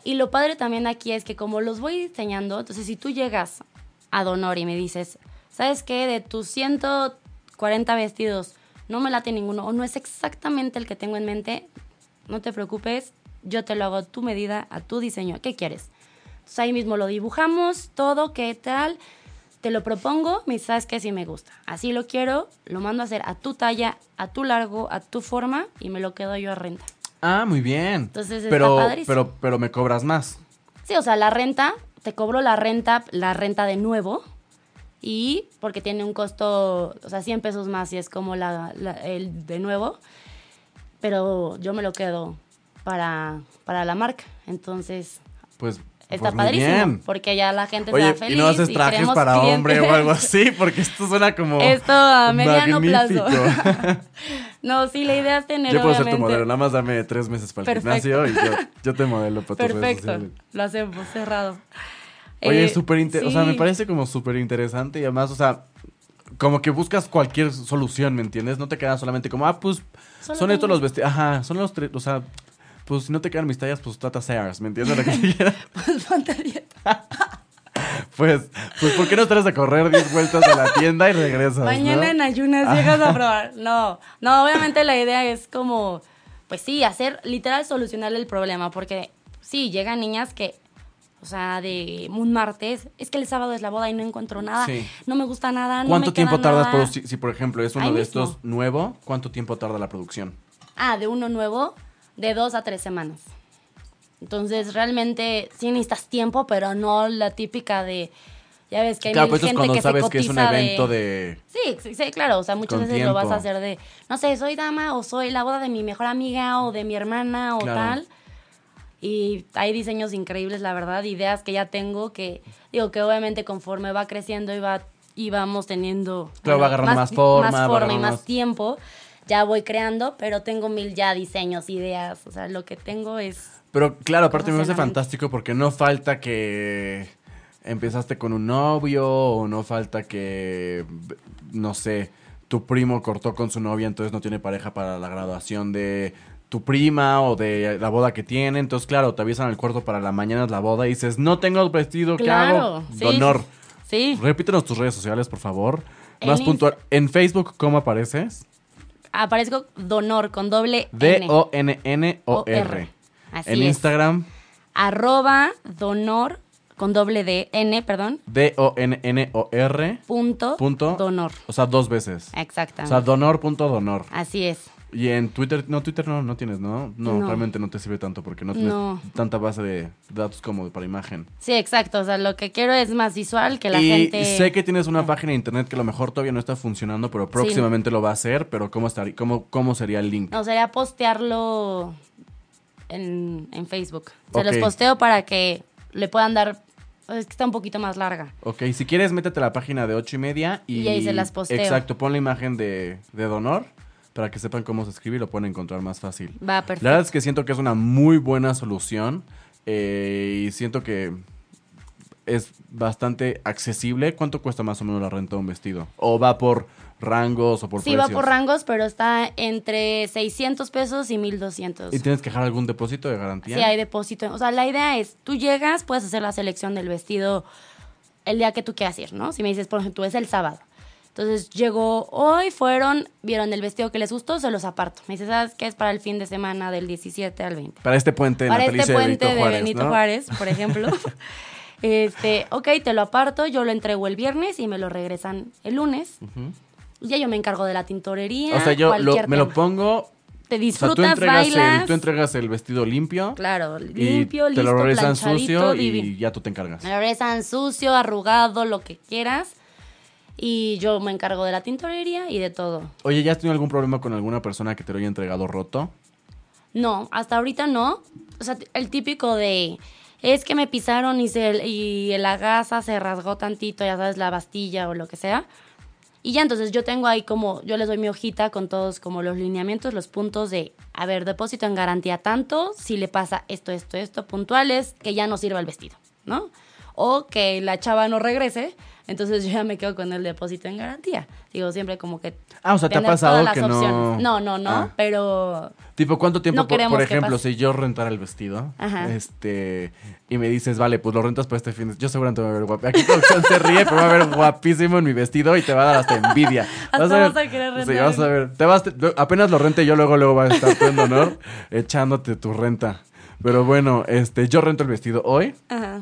Y lo padre también aquí es que como los voy diseñando, entonces si tú llegas a Donor y me dices, ¿sabes qué? De tus 140 vestidos, no me late ninguno o no es exactamente el que tengo en mente, no te preocupes, yo te lo hago a tu medida, a tu diseño. ¿Qué quieres? Entonces ahí mismo lo dibujamos, todo, qué tal, te lo propongo, me sabes que sí me gusta. Así lo quiero, lo mando a hacer a tu talla, a tu largo, a tu forma y me lo quedo yo a renta. Ah, muy bien. Entonces está pero, padrísimo. pero, pero me cobras más. Sí, o sea, la renta, te cobro la renta, la renta de nuevo y porque tiene un costo, o sea, 100 pesos más y es como la, la- el de nuevo, pero yo me lo quedo para, para la marca. Entonces, Pues, está pues padrísimo bien. porque ya la gente Oye, está feliz. ¿y no haces trajes para clientes. hombre o algo [laughs] así? Porque esto suena como Esto a mediano magnífico. plazo. [laughs] No, sí, la idea es tener Yo puedo ser tu modelo, nada más dame tres meses para el Perfecto. gimnasio y yo, yo te modelo para tus redes Perfecto, sociales. lo hacemos cerrado. Oye, Eh, súper inter- o sea, me parece como súper interesante y además, o sea, como que buscas cualquier solución, ¿me entiendes? No te quedas solamente como, ah, pues, Solo son estos los vestidos, ajá, son los tres, o sea, pues si no te quedan mis tallas, pues trata Sears, ¿me entiendes? Lo que quieras. [laughs] Pues ponte dieta. [laughs] Pues, pues, ¿por qué no traes a correr 10 vueltas a la tienda y regresas, Mañana no? en ayunas [laughs] llegas a probar. No, no, obviamente la idea es como, pues sí, hacer, literal, solucionar el problema. Porque sí, llegan niñas que, o sea, de un martes, es que el sábado es la boda y no encuentro nada, Sí. no me gusta nada, no ¿Cuánto me queda tiempo tardas? Por, si, si, por ejemplo, es uno Ahí de mismo. estos nuevo, ¿cuánto tiempo tarda la producción? Ah, de uno nuevo, de dos a tres semanas. Entonces, realmente sí necesitas tiempo, pero no la típica de. Ya ves que hay Claro, pues gente cuando que sabes se que es un cotiza evento de... Sí, sí, sí, claro. O sea, muchas Con veces lo vas a hacer de, no sé, soy dama o soy la boda de mi mejor amiga o de mi hermana o Claro. tal. Y hay diseños increíbles, la verdad, ideas que ya tengo que, digo, que obviamente conforme va creciendo y, va, y vamos teniendo... Claro, va agarrando más forma, va Más forma y más- tiempo. Ya voy creando, pero tengo mil ya diseños, ideas. O sea, lo que tengo es... Pero claro, aparte me parece fantástico porque no falta que empezaste con un novio o no falta que, no sé, tu primo cortó con su novia, entonces no tiene pareja para la graduación de tu prima o de la boda que tiene. Entonces, claro, te avisan al cuarto para la mañana es la boda y dices, no tengo el vestido, ¿qué hago? Claro. sí, Donor. Sí. Repítenos tus redes sociales, por favor. En Más puntual. En Facebook, ¿cómo apareces? Aparezco Donor con doble N. D-O-N-N-O-R. Así En es. Instagram, arroba donor con doble D, N, perdón, D-O-N-N-O-R. punto, Punto. donor. O sea, dos veces. O Exactamente. sea, donor.donor. Así es. Y en Twitter, no, Twitter no, no tienes, ¿no? No, No. realmente no te sirve tanto porque no tienes No. tanta base de datos como para imagen. Sí, exacto. O sea, lo que quiero es más visual, que la y gente... sé que tienes una página de internet que a lo mejor todavía no está funcionando, pero próximamente lo va a hacer, pero ¿cómo, estaría, cómo, cómo sería el link? No, sería postearlo en, en Facebook. Se Ok. los posteo para que le puedan dar... Es que está un poquito más larga. Ok, si quieres, métete a la página de ocho y media y... Y ahí se las posteo. Exacto, pon la imagen de, de Donor para que sepan cómo se escribe y lo pueden encontrar más fácil. Va, perfecto. La verdad es que siento que es una muy buena solución eh, y siento que es bastante accesible. ¿Cuánto cuesta más o menos la renta de un vestido? ¿O va por rangos o por Sí, precios? va por rangos, pero está entre 600 pesos y 1200. ¿Y tienes que dejar algún depósito de garantía? Sí, hay depósito. O sea, la idea es, tú llegas, puedes hacer la selección del vestido el día que tú quieras ir, ¿no? Si me dices, por ejemplo, es el sábado. Entonces llegó hoy, fueron, vieron el vestido que les gustó, se los aparto. Me dices, ¿sabes qué es para el fin de semana del 17 al 20? Para este puente para este puente de Benito Juárez, Benito ¿no? Juárez, por [laughs] ejemplo. este, ok, te lo aparto, yo lo entrego el viernes y me lo regresan el lunes. Y ya yo me encargo de la tintorería. O sea, yo lo- me lo pongo... Te O sea, tú disfrutas, entregas, bailas. el, tú entregas el vestido limpio. Claro, y limpio, te listo, lo regresan sucio y ya tú te encargas. Me lo regresan sucio, arrugado, lo que quieras. Y yo me encargo de la tintorería y de todo. Oye, ¿ya has tenido algún problema con alguna persona que te lo haya entregado roto? No, hasta ahorita no. O sea, el típico de es que me pisaron y, se, y la gasa se rasgó tantito, ya sabes, la bastilla o lo que sea. Y ya entonces yo tengo ahí como, yo les doy mi hojita con todos como los lineamientos, los puntos de, a ver, depósito en garantía tanto, si le pasa esto, esto, esto, puntuales, que ya no sirva el vestido, ¿no? O que la chava no regrese, entonces yo ya me quedo con el depósito en garantía. Digo, siempre como que... Ah, o sea, ¿te ha pasado que no-. No, no, no, Ah. pero... Tipo, ¿cuánto tiempo, No por, por ejemplo, si yo rentara el vestido, Ajá. este, y me dices, vale, pues lo rentas para este fin de... Yo seguramente me voy a ver guapo. Aquí se ríe, pero me va a ver guapísimo en mi vestido y te va a dar hasta envidia. [laughs] Hasta ver- vas a querer Sí, rentar. vas a ver. Te vas, te- apenas lo rente yo, luego, luego va a estar tú en honor [laughs] echándote tu renta. Pero bueno, este, yo rento el vestido hoy. Ajá.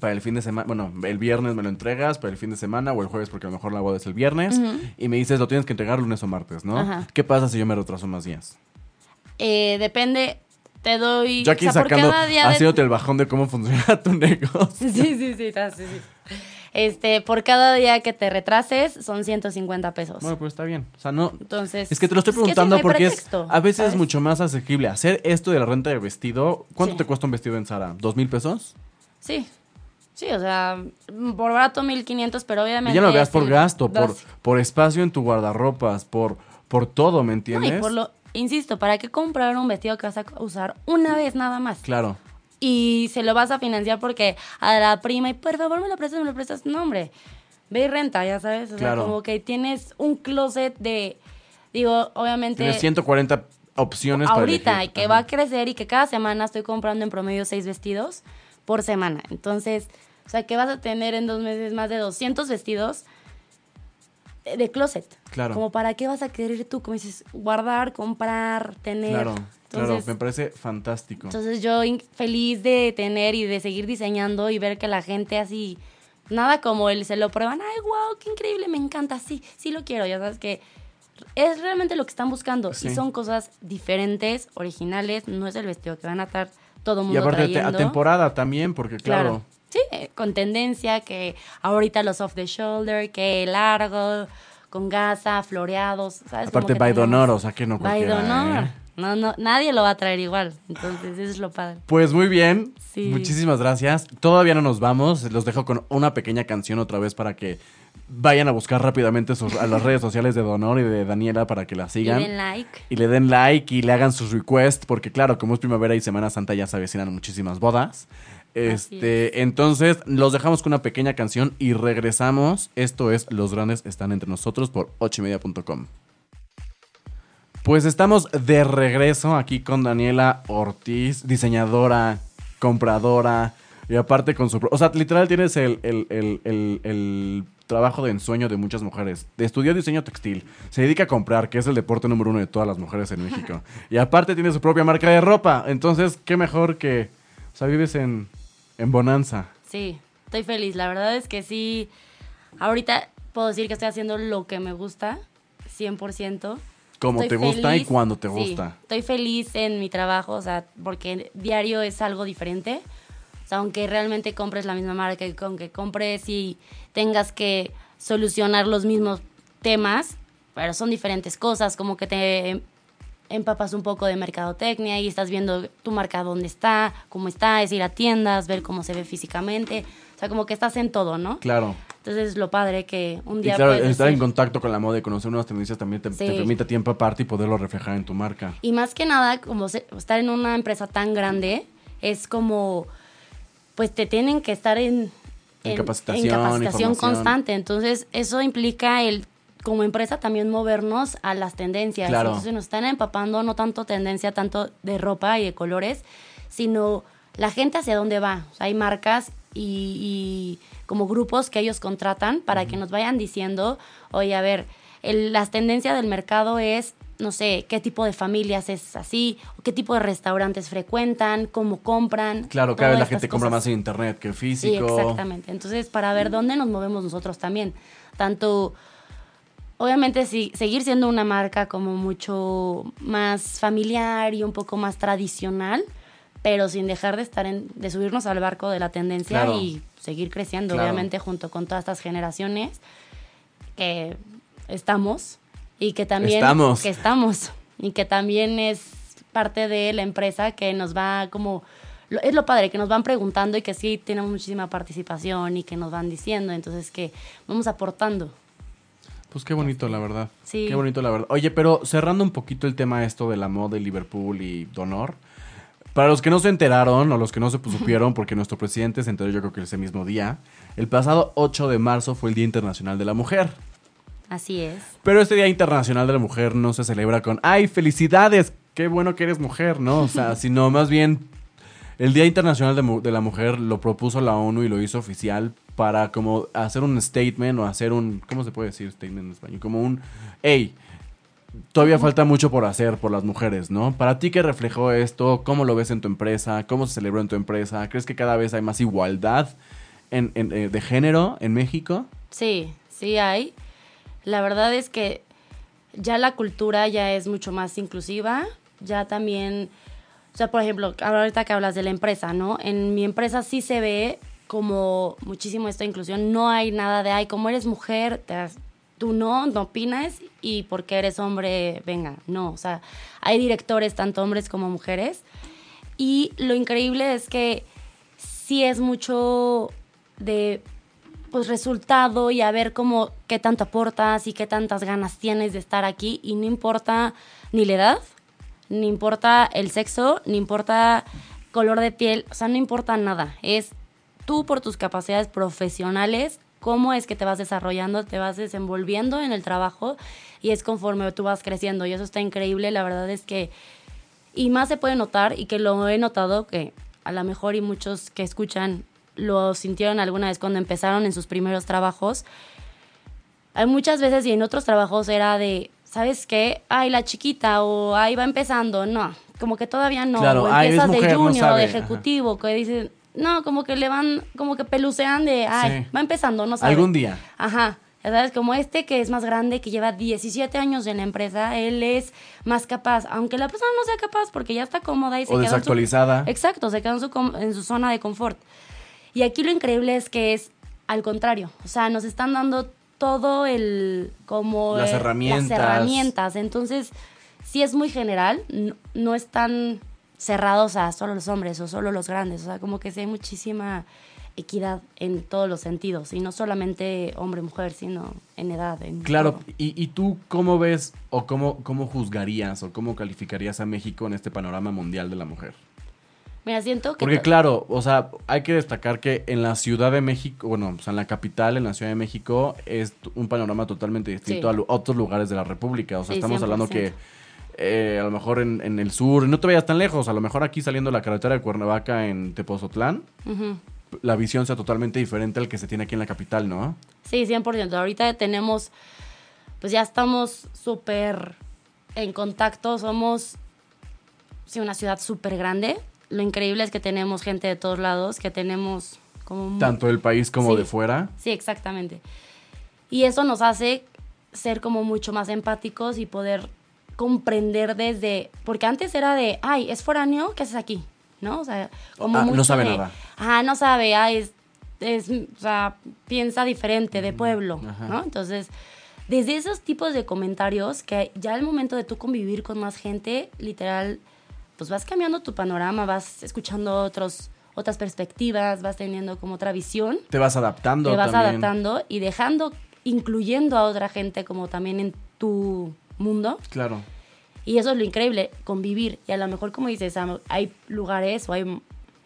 Para el fin de semana, bueno, el viernes me lo entregas, para el fin de semana o el jueves porque a lo mejor la boda es el viernes. Y me dices, lo tienes que entregar lunes o martes, ¿no? Ajá. ¿Qué pasa si yo me retraso más días? Eh, depende, te doy... Yo aquí o sea, sacando, de- haciéndote [laughs] el bajón de cómo funciona tu negocio. Sí, sí, sí, sí, sí. Este, por cada día que te retrases son 150 pesos. Bueno, pues está bien. O sea, no... Entonces... Es que te lo estoy es que sí, preguntando no porque es, a veces ¿sabes? es mucho más asequible hacer esto de la renta de vestido. ¿Cuánto Sí. te cuesta un vestido en Zara? ¿Dos mil pesos? Sí. Sí, o sea, por barato 1500, pero obviamente... Y ya no lo veas por gasto, por, por espacio en tu guardarropas, por, por todo, ¿me No, entiendes? y por lo... Insisto, ¿para qué comprar un vestido que vas a usar una vez nada más? Claro. y se lo vas a financiar porque a la prima y por favor me lo prestas, me lo prestas, no hombre, ve y renta, ya sabes, o Claro. sea, como que tienes un closet de, digo, obviamente Tienes 140 opciones para ahorita y elegir. que Ajá. va a crecer y que cada semana estoy comprando en promedio seis vestidos por semana, entonces, o sea, que vas a tener en dos meses más de 200 vestidos de, de closet. Claro. Como para qué vas a querer tú, como dices, guardar, comprar, tener. Claro, claro, me parece fantástico. entonces yo feliz de tener y de seguir diseñando y ver que la gente así, nada como él, se lo prueban, ay, wow, qué increíble, me encanta, sí, sí lo quiero, ya sabes que es realmente lo que están buscando Sí. y son cosas diferentes, originales, no es el vestido que van a estar todo el y mundo aparte te- a trayendo. temporada también, porque claro, Sí, con tendencia, que ahorita los off the shoulder, que largo, con gasa, floreados, ¿sabes? Aparte que by tenemos- Donor, o sea que no By cualquiera, Donor. ¿eh? No, no, nadie lo va a traer igual. Entonces, eso es lo padre. Pues muy bien, Sí. muchísimas gracias. Todavía no nos vamos, los dejo con una pequeña canción otra vez para que vayan a buscar rápidamente sus- a las redes sociales de Donor y de Daniela para que la Y sigan. den like. y le den like y le hagan sus requests, porque claro, como es primavera y Semana Santa ya se avecinan muchísimas bodas. Este, entonces los dejamos con una pequeña canción y regresamos. Esto es Los Grandes Están Entre Nosotros por ochimedia.com. Pues estamos de regreso aquí con Daniela Ortiz, diseñadora, compradora y aparte con su... O sea, literal tienes el, el- el- el- el trabajo de ensueño de muchas mujeres. Estudió diseño textil, se dedica a comprar, que es el deporte número uno de todas las mujeres en México. [laughs] y aparte tiene su propia marca de ropa. Entonces, qué mejor que... O sea, vives en, en Bonanza. Sí, estoy feliz. La verdad es que sí. Ahorita puedo decir que estoy haciendo lo que me gusta, 100%. Como estoy te gusta y cuando te Sí, gusta. estoy feliz en mi trabajo, o sea, porque diario es algo diferente. O sea, aunque realmente compres la misma marca, aunque compres y tengas que solucionar los mismos temas, pero son diferentes cosas, como que te empapas un poco de mercadotecnia y estás viendo tu marca dónde está, cómo está, es ir a tiendas, ver cómo se ve físicamente. O sea, como que estás en todo, ¿no? Claro. Entonces, lo padre que un Y día claro, estar en contacto con la moda y conocer nuevas tendencias también te, te Sí. permite tiempo aparte y poderlo reflejar en tu marca. Y más que nada, como se- estar en una empresa tan grande, es como, pues te tienen que estar en, En capacitación, capacitación información. constante. Entonces, eso implica el como empresa también movernos a las tendencias. Claro. Entonces nos están empapando no tanto tendencia, tanto de ropa y de colores, sino la gente hacia dónde va. O sea, hay marcas y, y como grupos que ellos contratan para que nos vayan diciendo, oye, a ver, el- las tendencias del mercado es, no sé, qué tipo de familias es así, qué tipo de restaurantes frecuentan, cómo compran. Claro, cada vez la gente compra más en internet que Sí, físico. exactamente. Entonces, para ver dónde nos movemos nosotros también. Tanto, obviamente, sí, seguir siendo una marca como mucho más familiar y un poco más tradicional, pero sin dejar de estar en, de subirnos al barco de la tendencia Claro. y seguir creciendo, Claro. obviamente, junto con todas estas generaciones que estamos y que también Estamos. que estamos y que también es parte de la empresa que nos va como es lo padre que nos van preguntando y que sí tenemos muchísima participación y que nos van diciendo entonces que vamos aportando Pues qué bonito, la verdad. Sí. Qué bonito, la verdad. Oye, pero cerrando un poquito el tema esto de la moda de Liverpool y Donor. Para los que no se enteraron o los que no se supieron, porque nuestro presidente se enteró yo creo que ese mismo día, el pasado 8 de marzo fue el Día Internacional de la Mujer. así es Pero este Día Internacional de la Mujer no se celebra con, ¡ay, felicidades! ¡Qué bueno que eres mujer! ¿No? O sea, [laughs] sino más bien el Día Internacional de, la Mujer lo propuso la ONU y lo hizo oficial para como hacer un statement o hacer un, ¿cómo se puede decir statement en español? Como un, hey, todavía falta mucho por hacer por las mujeres, ¿no? Para ti, ¿qué reflejó esto? ¿Cómo lo ves en tu empresa? ¿Cómo se celebró en tu empresa? ¿Crees que cada vez hay más igualdad en- en, eh, de género en México? sí sí hay la verdad es que ya la cultura ya es mucho más inclusiva ya también o sea por ejemplo ahorita que hablas de la empresa no en mi empresa sí se ve como muchísimo esta inclusión no hay nada de ay como eres mujer te tú no no opinas y porque eres hombre venga no. O sea hay directores tanto hombres como mujeres. Y lo increíble es que sí es mucho de pues resultado y a ver cómo qué tanto aportas y qué tantas ganas tienes de estar aquí. Y no importa ni la edad, ni importa el sexo, ni importa color de piel, o sea, no importa nada, es tú por tus capacidades profesionales, cómo es que te vas desarrollando, te vas desenvolviendo en el trabajo y es conforme tú vas creciendo y eso está increíble, la verdad es que y más se puede notar y que lo he notado que a lo mejor y muchos que escuchan lo sintieron alguna vez cuando empezaron en sus primeros trabajos. Hay muchas veces y en otros trabajos era de, ¿sabes qué? Ay, la chiquita o ahí va empezando. No, como que todavía no. Claro, o ay, empiezas mujer, de no junior o de Ajá. ejecutivo, que dicen, no, como que le van, como que pelucean de, ay, Sí. va empezando, no sabe. Algún día. Ajá. Ya sabes, como este que es más grande, que lleva 17 años en la empresa, él es más capaz, aunque la persona no sea capaz porque ya está cómoda y se O en su- desactualizada. Exacto, se quedó en su, en su zona de confort. Y aquí lo increíble es que es al contrario. O sea, nos están dando todo el. como. Las herramientas. Las herramientas. Entonces, sí es muy general. No, no están cerrados a solo los hombres o solo los grandes. O sea, como que sí hay muchísima equidad en todos los sentidos. Y no solamente hombre-mujer, sino en edad. En Claro, y, y tú cómo ves o cómo, cómo juzgarías o cómo calificarías a México en este panorama mundial de la mujer? Mira, siento que. Porque claro, o sea, hay que destacar que en la Ciudad de México, bueno, o sea, en la capital, en la Ciudad de México, es un panorama totalmente distinto Sí. a otros lugares de la República. O sea, Sí, estamos hablando 100%. que eh, a lo mejor en, en el sur, no te vayas tan lejos, a lo mejor aquí saliendo de la carretera de Cuernavaca en Tepozotlán, la visión sea totalmente diferente al que se tiene aquí en la capital, ¿no? Sí, 100%. Ahorita tenemos, pues ya estamos súper en contacto, somos sí, una ciudad súper grande. Lo increíble es que tenemos gente de todos lados, que tenemos como... Tanto del país como Sí. de fuera. Sí, exactamente. Y eso nos hace ser como mucho más empáticos y poder comprender desde, porque antes era de, ay, es foráneo, ¿qué haces aquí? ¿No? O sea, como Ah, no sabe de, nada. Ah, no sabe, ah, es, es, o sea, piensa diferente, de pueblo, Ajá. ¿no? Entonces, desde esos tipos de comentarios, que ya al momento de tú convivir con más gente, literal, pues vas cambiando tu panorama, vas escuchando otros, otras perspectivas, vas teniendo como otra visión, Te vas adaptando te vas también. adaptando y dejando, incluyendo a otra gente como también en tu mundo. Claro. Y eso es lo increíble, convivir. Y a lo mejor, como dices, hay lugares o hay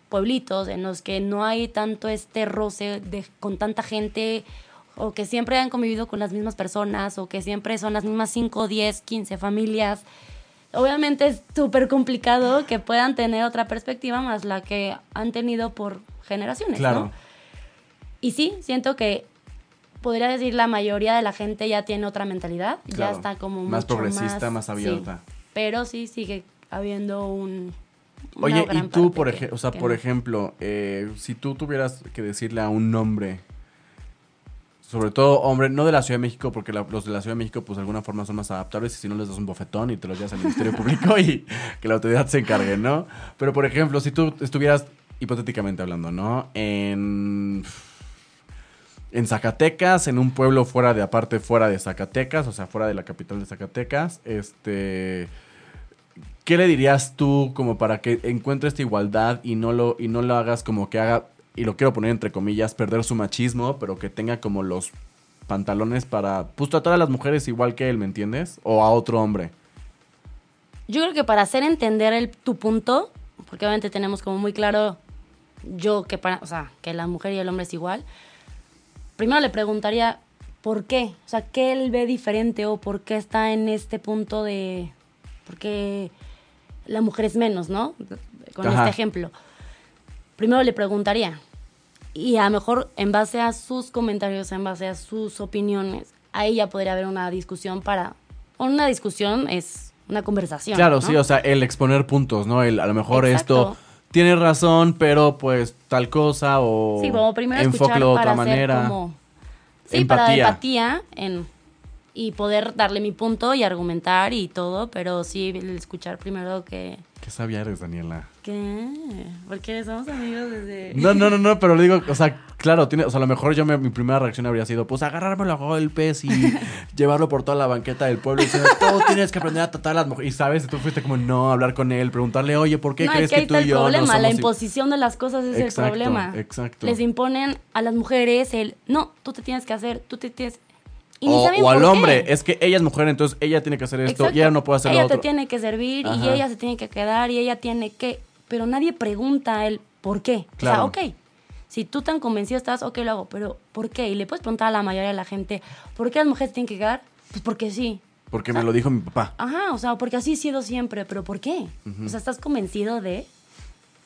pueblitos en los que no hay tanto este roce de, con tanta gente o que siempre han convivido con las mismas personas o que siempre son las mismas 5, 10, 15 familias. Obviamente es súper complicado que puedan tener otra perspectiva más la que han tenido por generaciones. Claro. ¿no? Y sí, siento que podría decir la mayoría de la gente ya tiene otra mentalidad, ya está como Más mucho progresista, más abierta. pero sí sigue habiendo un... Oye, y tú, por, que- ej- o sea, por no. ejemplo, eh, si tú tuvieras que decirle a un nombre, sobre todo hombre, no de la Ciudad de México, porque la- los de la Ciudad de México, pues de alguna forma son más adaptables y si no les das un bofetón y te los llevas al Ministerio Público [laughs] y que la autoridad se encargue, ¿no? Pero, por ejemplo, si tú estuvieras, hipotéticamente hablando, ¿no? En... En Zacatecas, en un pueblo fuera de, aparte fuera de Zacatecas, o sea, fuera de la capital de Zacatecas, este... ¿Qué le dirías tú como para que encuentre esta igualdad y no lo, y no lo hagas como que haga, y lo quiero poner entre comillas, perder su machismo, pero que tenga como los pantalones para, pues tratar a las mujeres igual que él, ¿me entiendes? O a otro hombre. Yo creo que para hacer entender el, tu punto, porque obviamente tenemos como muy claro yo que para, o sea, que la mujer y el hombre es igual, primero le preguntaría por qué, o sea, qué él ve diferente o por qué está en este punto de, porque la mujer es menos, ¿no? Con Ajá. este ejemplo. Primero le preguntaría y a lo mejor en base a sus comentarios, en base a sus opiniones, ahí ya podría haber una discusión para, una discusión es una conversación. Claro, ¿no? sí, o sea, el exponer puntos, ¿no? El, a lo mejor Exacto. esto tiene razón, pero pues tal cosa o Sí, como primero escuchar para otra manera. como... Sí, para Empatía. empatía en, y poder darle mi punto y argumentar y todo, pero sí el escuchar primero que... Qué sabia eres, Daniela. ¿Qué? Porque somos amigos desde... No, no, no, no, pero le digo, o sea, claro, tiene, o sea, a lo mejor yo me- mi primera reacción habría sido, pues agarrármelo a golpes y [laughs] llevarlo por toda la banqueta del pueblo y diciendo, tú tienes que aprender a tratar a las mujeres. Y sabes, tú fuiste como, no, hablar con él, preguntarle, oye, ¿por qué no, crees es que ahí tú y yo no problema, la somos i-?" imposición de las cosas es Exacto, el problema. exacto. Les imponen a las mujeres el, no, tú te tienes que hacer, tú te tienes... Y O, o al por qué. hombre, es que ella es mujer, entonces ella tiene que hacer esto Exacto. y ella no puede hacer Ella lo otro. te tiene que servir y Ajá. ella se tiene que quedar y ella tiene que... Pero nadie pregunta el por qué. Claro. O sea, ok, si tú tan convencido estás, ok, lo hago, pero ¿por qué? Y le puedes preguntar a la mayoría de la gente, ¿por qué las mujeres tienen que quedar? Pues porque sí. Porque me lo dijo mi papá. Ajá, o sea, porque así he sido siempre, pero ¿por qué? O sea, ¿estás convencido de...?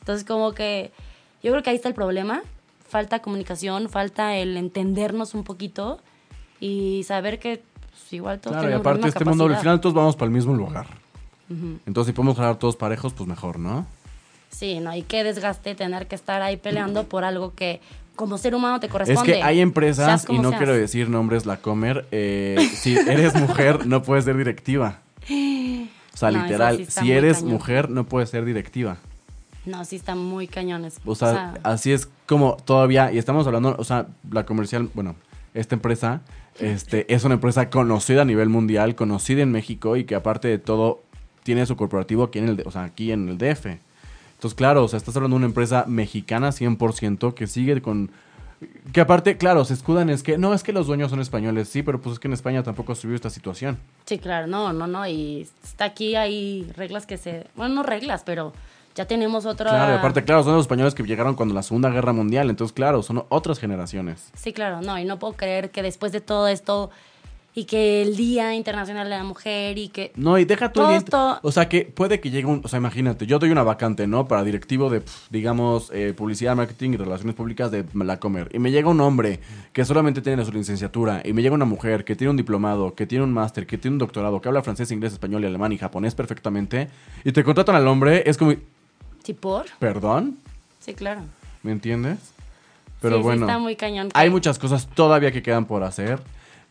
Entonces, como que yo creo que ahí está el problema. Falta comunicación, falta el entendernos un poquito y saber que pues, igual todos Claro, y la aparte misma este mundo, al capacidad. final todos vamos para el mismo lugar. Entonces, si podemos jalar todos parejos, pues mejor, ¿no? Sí, no, y qué desgaste tener que estar ahí peleando por algo que como ser humano te Es corresponde. que hay empresas, y no seas. quiero decir nombres, la comer, eh, si eres mujer, [laughs] no puedes ser directiva. O sea, No, literal, sí si eres cañón. mujer, no puedes ser directiva. No, sí están muy cañones. O sea, así es como todavía, y estamos hablando, o sea, la comercial, bueno, esta empresa este, es una empresa conocida a nivel mundial, conocida en México y que aparte de todo tiene su corporativo aquí en el, o sea, aquí en el DF. Entonces, claro, o sea, estás hablando de una empresa mexicana 100% que sigue con... Que aparte, claro, se escudan es que, no, es que los dueños son españoles, sí, pero pues es que en España tampoco se vivió esta situación. Sí, claro, no, no, no. Y está aquí, hay reglas que se. Bueno, no reglas, pero ya tenemos otra. Claro, y aparte, claro, son los españoles que llegaron cuando la Segunda Guerra Mundial, entonces, claro, son otras generaciones. Sí, claro, no, y no puedo creer que después de todo esto y que el Día Internacional de la Mujer y que. No, y deja tú el Todo día- esto- O sea, que puede que llegue un... O sea, imagínate, yo doy una vacante, ¿no? Para directivo de, digamos, eh, publicidad, marketing y relaciones públicas de la Comer. Y me llega un hombre que solamente tiene su licenciatura. Y me llega una mujer que tiene un diplomado, que tiene un máster, que tiene un doctorado, que habla francés, inglés, español y alemán y japonés perfectamente. Y te contratan al hombre, es como... Sí, por. ¿Perdón? Sí, claro. ¿Me entiendes? Pero Sí, sí, bueno, está muy cañón. hay muchas cosas todavía que quedan por hacer.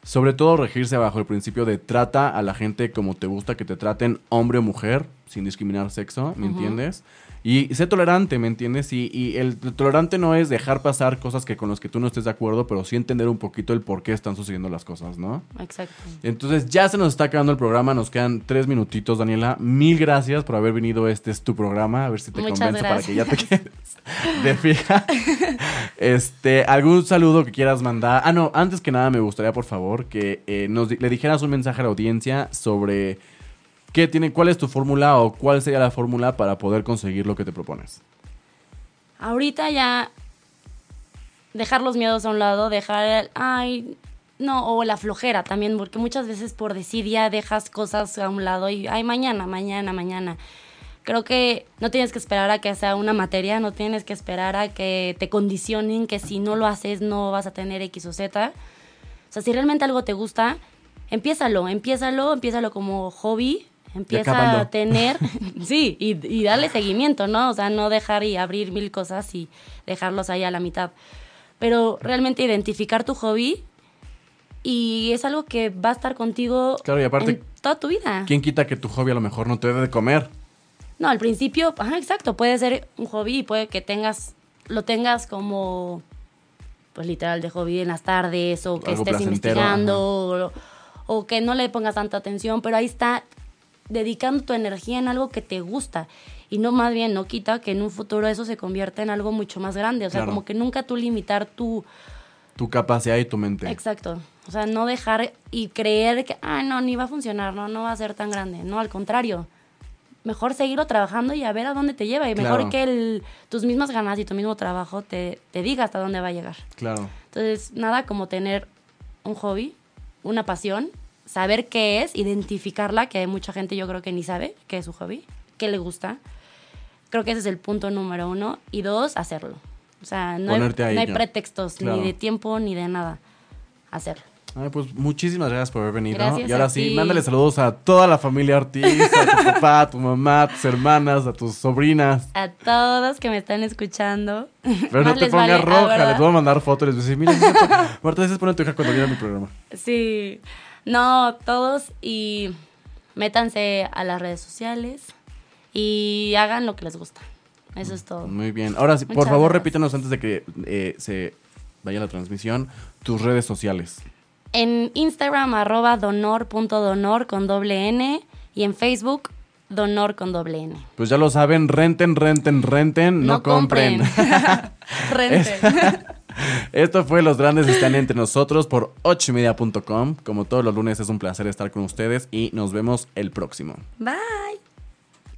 Sobre todo regirse bajo el principio de trata a la gente como te gusta que te traten, hombre o mujer, sin discriminar sexo, ¿me entiendes? Y sé tolerante, ¿me entiendes? Y, y el tolerante no es dejar pasar cosas que con las que tú no estés de acuerdo, pero sí entender un poquito el por qué están sucediendo las cosas, ¿no? Exacto. Entonces ya se nos está acabando el programa, nos quedan tres minutitos, Daniela. Mil gracias por haber venido, este es tu programa, a ver si te Muchas convenzo para que ya te quedes de fija. [laughs] Este, algún saludo que quieras mandar. Ah, no, antes que nada me gustaría, por favor, que eh, nos le dijeras un mensaje a la audiencia sobre qué tiene, cuál es tu fórmula o cuál sería la fórmula para poder conseguir lo que te propones. Ahorita ya dejar los miedos a un lado, dejar el, ay, no, o la flojera también, porque muchas veces por decir ya dejas cosas a un lado y, ay, mañana, mañana, mañana. Creo que no tienes que esperar a que sea una materia, no tienes que esperar a que te condicionen que si no lo haces no vas a tener X o Z. O sea, si realmente algo te gusta, empiézalo, empiézalo, empiézalo como hobby, empieza a tener, [laughs] sí, y, y darle seguimiento, ¿no? O sea, no dejar y abrir mil cosas y dejarlos ahí a la mitad. Pero realmente identificar tu hobby y es algo que va a estar contigo Claro, y aparte, en toda tu vida. ¿Quién quita que tu hobby a lo mejor no te debe de comer? No, al principio, ajá, exacto, puede ser un hobby y puede que tengas, lo tengas como, pues literal de hobby en las tardes o que Algo estés investigando o, o que no le pongas tanta atención, pero ahí está dedicando tu energía en algo que te gusta y no más bien no quita que en un futuro eso se convierta en algo mucho más grande, o sea, Claro. como que nunca tú limitar tu, Tu capacidad y tu mente. Exacto. O sea, no dejar y creer que, ah, no, ni va a funcionar, no, no va a ser tan grande. No, al contrario. Mejor seguirlo trabajando y a ver a dónde te lleva. Y Claro. mejor que el- tus mismas ganas y tu mismo trabajo te, te diga hasta dónde va a llegar. Claro. Entonces, nada como tener un hobby, una pasión, saber qué es, identificarla, que hay mucha gente yo creo que ni sabe qué es su hobby, qué le gusta. Creo que ese es el punto número uno. Y dos, hacerlo. O sea, no hay, no hay pretextos, Claro. ni de tiempo, ni de nada. Hacerlo. Ay, pues muchísimas gracias por haber venido. Gracias y ahora sí, mándale saludos a toda la familia Ortiz, a tu [laughs] papá, a tu mamá, a tus hermanas, a tus sobrinas. A todos que me están escuchando. Pero [laughs] no te pongas vale, roja, les voy a mandar fotos, les voy a decir, mira, [laughs] Marta, Marta, a veces pone tu hija cuando viene a mi programa. Sí. No, todos y métanse a las redes sociales y hagan lo que les gusta. Eso es todo. Muy bien. Ahora sí, por Muchas favor, gracias. repítanos antes de que eh, se vaya la transmisión, tus redes sociales. En Instagram, arroba donor.donor con doble N y en Facebook, donor con doble N. Pues ya lo saben, renten, renten, renten, no, compren. [laughs] [laughs] Renten. Esto fue Los Grandes Están Entre Nosotros por ochoymedia.com. Como todos los lunes es un placer estar con ustedes y nos vemos el próximo. Bye.